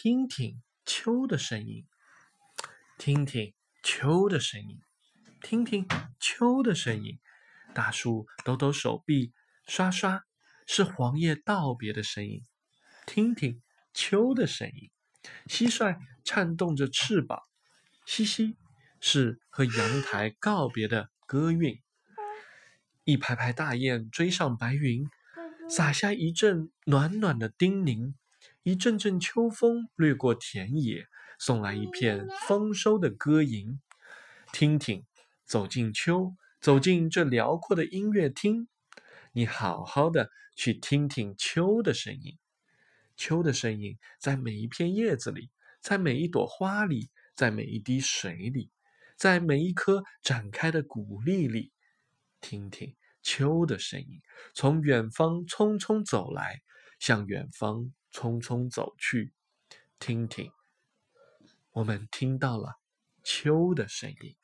听听秋的声音，听听秋的声音，听听秋的声音。大树抖抖手臂，刷刷，是黄叶道别的声音。听听秋的声音。蟋蟀颤动着翅膀，嘻嘻，是和阳台告别的歌韵。一排排大雁追上白云，洒下一阵暖暖的叮咛。一阵阵秋风掠过田野，送来一片丰收的歌吟。听听，走进秋，走进这辽阔的音乐厅，你好好的去听听秋的声音。秋的声音在每一片叶子里，在每一朵花里，在每一滴水里，在每一颗展开的谷粒里。听听秋的声音，从远方匆匆走来，向远方。匆匆走去，听听，我们听到了秋的声音。